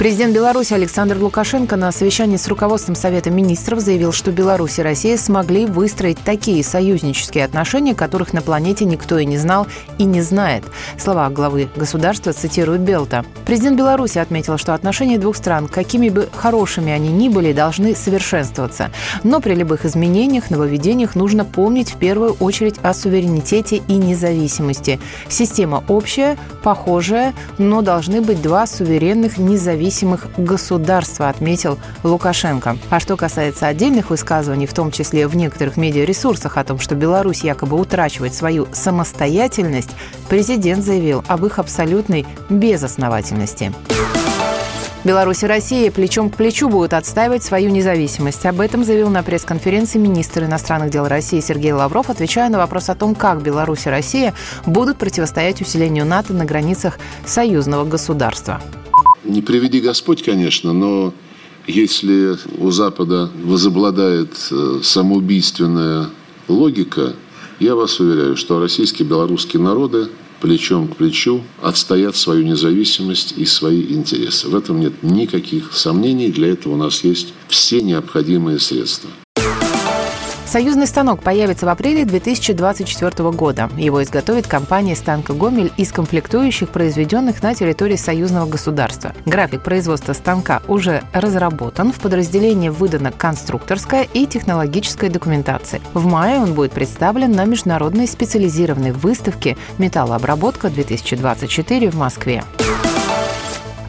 Президент Беларуси Александр Лукашенко на совещании с руководством Совета министров заявил, что Беларусь и Россия смогли выстроить такие союзнические отношения, которых на планете никто и не знал и не знает. Слова главы государства цитируют Белта. Президент Беларуси отметил, что отношения двух стран, какими бы хорошими они ни были, должны совершенствоваться. Но при любых изменениях, нововведениях нужно помнить в первую очередь о суверенитете и независимости. Система общая, похожая, но должны быть два суверенных независимых независимых государства, отметил Лукашенко. А что касается отдельных высказываний, в том числе в некоторых медиаресурсах о том, что Беларусь якобы утрачивает свою самостоятельность, президент заявил об их абсолютной безосновательности. Беларусь и Россия плечом к плечу будут отстаивать свою независимость. Об этом заявил на пресс-конференции министр иностранных дел России Сергей Лавров, отвечая на вопрос о том, как Беларусь и Россия будут противостоять усилению НАТО на границах союзного государства. Не приведи Господь, конечно, но если у Запада возобладает э, самоубийственная логика, я вас уверяю, что российские и белорусские народы плечом к плечу отстоят свою независимость и свои интересы. В этом нет никаких сомнений. Для этого у нас есть все необходимые средства. Союзный станок появится в апреле 2024 года. Его изготовит компания «Станка Гомель» из комплектующих, произведенных на территории союзного государства. График производства станка уже разработан. В подразделении выдана конструкторская и технологическая документация. В мае он будет представлен на международной специализированной выставке «Металлообработка-2024» в Москве.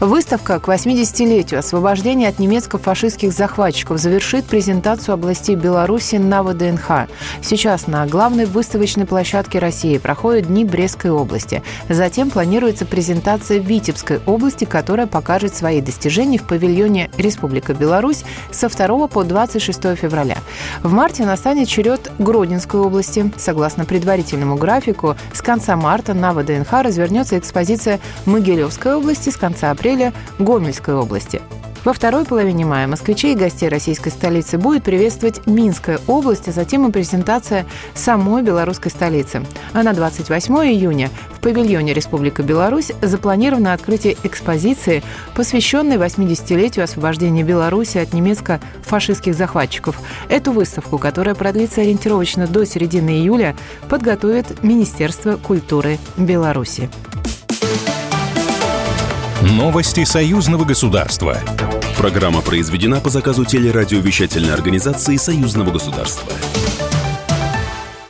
Выставка к 80-летию освобождения от немецко-фашистских захватчиков завершит презентацию областей Беларуси на ВДНХ. Сейчас на главной выставочной площадке России проходят Дни Брестской области. Затем планируется презентация Витебской области, которая покажет свои достижения в павильоне Республика Беларусь со 2 по 26 февраля. В марте настанет черед Гродненской области. Согласно предварительному графику, с конца марта на ВДНХ развернется экспозиция Могилевской области, с конца апреля апреля Гомельской области. Во второй половине мая москвичей и гостей российской столицы будет приветствовать Минская область, а затем и презентация самой белорусской столицы. А на 28 июня в павильоне Республика Беларусь запланировано открытие экспозиции, посвященной 80-летию освобождения Беларуси от немецко-фашистских захватчиков. Эту выставку, которая продлится ориентировочно до середины июля, подготовит Министерство культуры Беларуси. Новости союзного государства. Программа произведена по заказу телерадиовещательной организации союзного государства.